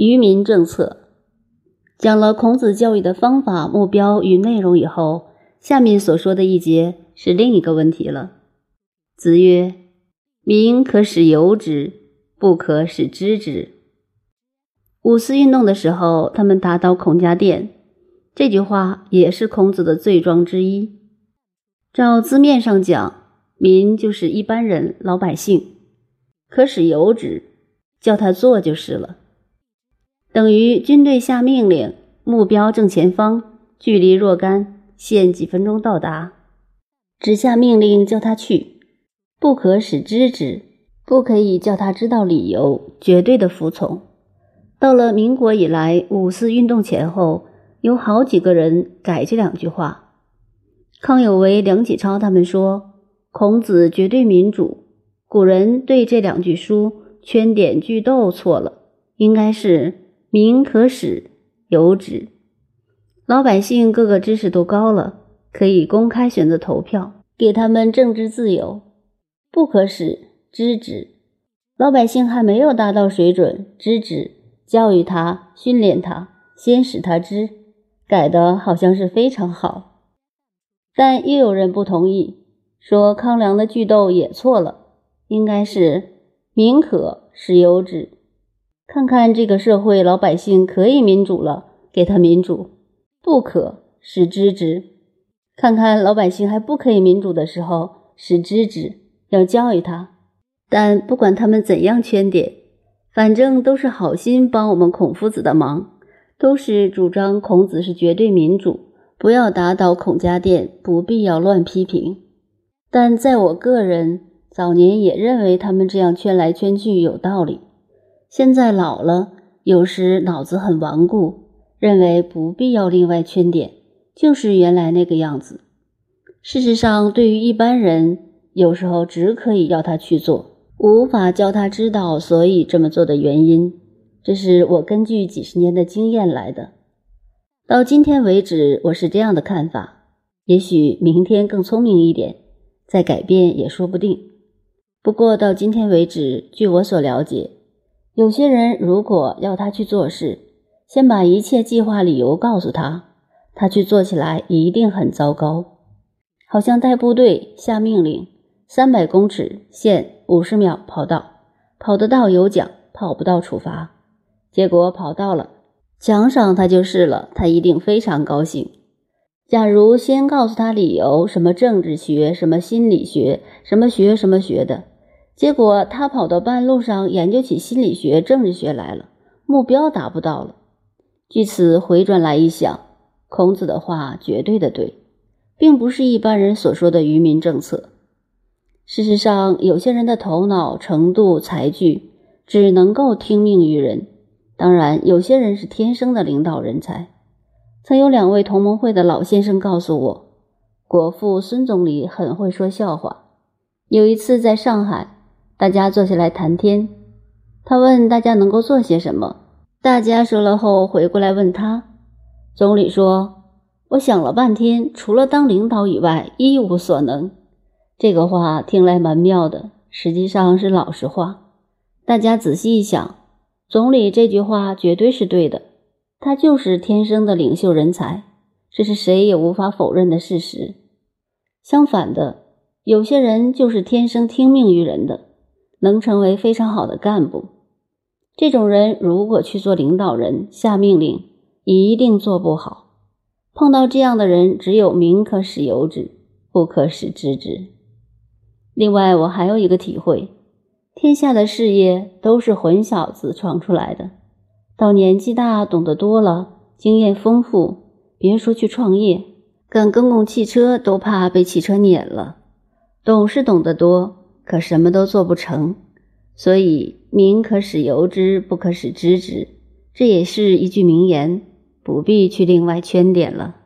愚民政策讲了孔子教育的方法、目标与内容以后，下面所说的一节是另一个问题了。子曰：“民可使由之，不可使知之。”五四运动的时候，他们打倒孔家店，这句话也是孔子的罪状之一。照字面上讲，民就是一般人、老百姓，可使由之，叫他做就是了。等于军队下命令，目标正前方，距离若干，限几分钟到达。只下命令叫他去，不可使知之，不可以叫他知道理由，绝对的服从。到了民国以来，五四运动前后，有好几个人改这两句话。康有为、梁启超他们说，孔子绝对民主。古人对这两句书圈点句逗错了，应该是。民可使由之，老百姓各个知识都高了，可以公开选择投票，给他们政治自由。不可使知之，老百姓还没有达到水准，知之，教育他，训练他，先使他知，改的好像是非常好。但又有人不同意，说康梁的句逗也错了，应该是民可使由之。看看这个社会，老百姓可以民主了，给他民主；不可使知之。看看老百姓还不可以民主的时候，使知之，要教育他。但不管他们怎样圈点，反正都是好心帮我们孔夫子的忙，都是主张孔子是绝对民主，不要打倒孔家店，不必要乱批评。但在我个人早年也认为他们这样圈来圈去有道理。现在老了，有时脑子很顽固，认为不必要另外圈点，就是原来那个样子。事实上，对于一般人，有时候只可以要他去做，无法教他知道所以这么做的原因。这是我根据几十年的经验来的。到今天为止，我是这样的看法。也许明天更聪明一点，再改变也说不定。不过到今天为止，据我所了解。有些人如果要他去做事，先把一切计划理由告诉他，他去做起来一定很糟糕。好像带部队下命令，三百公尺限五十秒跑道，跑得到有奖，跑不到处罚。结果跑到了，奖赏他就是了，他一定非常高兴。假如先告诉他理由，什么政治学，什么心理学，什么学什么学的。结果他跑到半路上研究起心理学、政治学来了，目标达不到了。据此回转来一想，孔子的话绝对的对，并不是一般人所说的愚民政策。事实上，有些人的头脑、程度、才具只能够听命于人。当然，有些人是天生的领导人才。曾有两位同盟会的老先生告诉我，国父孙总理很会说笑话。有一次在上海。大家坐下来谈天，他问大家能够做些什么，大家说了后回过来问他。总理说：“我想了半天，除了当领导以外，一无所能。”这个话听来蛮妙的，实际上是老实话。大家仔细一想，总理这句话绝对是对的，他就是天生的领袖人才，这是谁也无法否认的事实。相反的，有些人就是天生听命于人的。能成为非常好的干部，这种人如果去做领导人下命令，一定做不好。碰到这样的人，只有民可使由之，不可使知之。另外，我还有一个体会：天下的事业都是混小子闯出来的。到年纪大、懂得多了、经验丰富，别说去创业，干公共汽车都怕被汽车碾了。懂是懂得多。可什么都做不成，所以民可使由之，不可使知之。这也是一句名言，不必去另外圈点了。